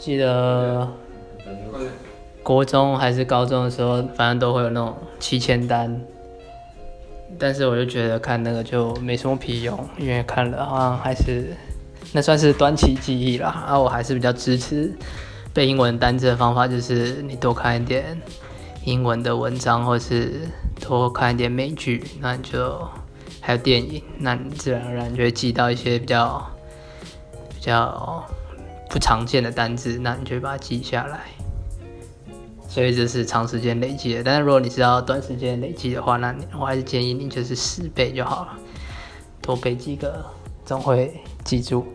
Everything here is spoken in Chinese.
记得国中还是高中的时候，反正都会有那种七千单，但是我就觉得看那个就没什么屁用，因为看了好像还是那算是短期记忆啦。啊，我还是比较支持背英文单词的方法，就是你多看一点英文的文章，或是多看一点美剧，那你就还有电影，那你自然而然就会记到一些比较比较常见的单字，那你就把它记下来。所以这是长时间累积的，但是如果你是要短时间累积的话，那我还是建议你就是十倍就好了，多背几个总会记住。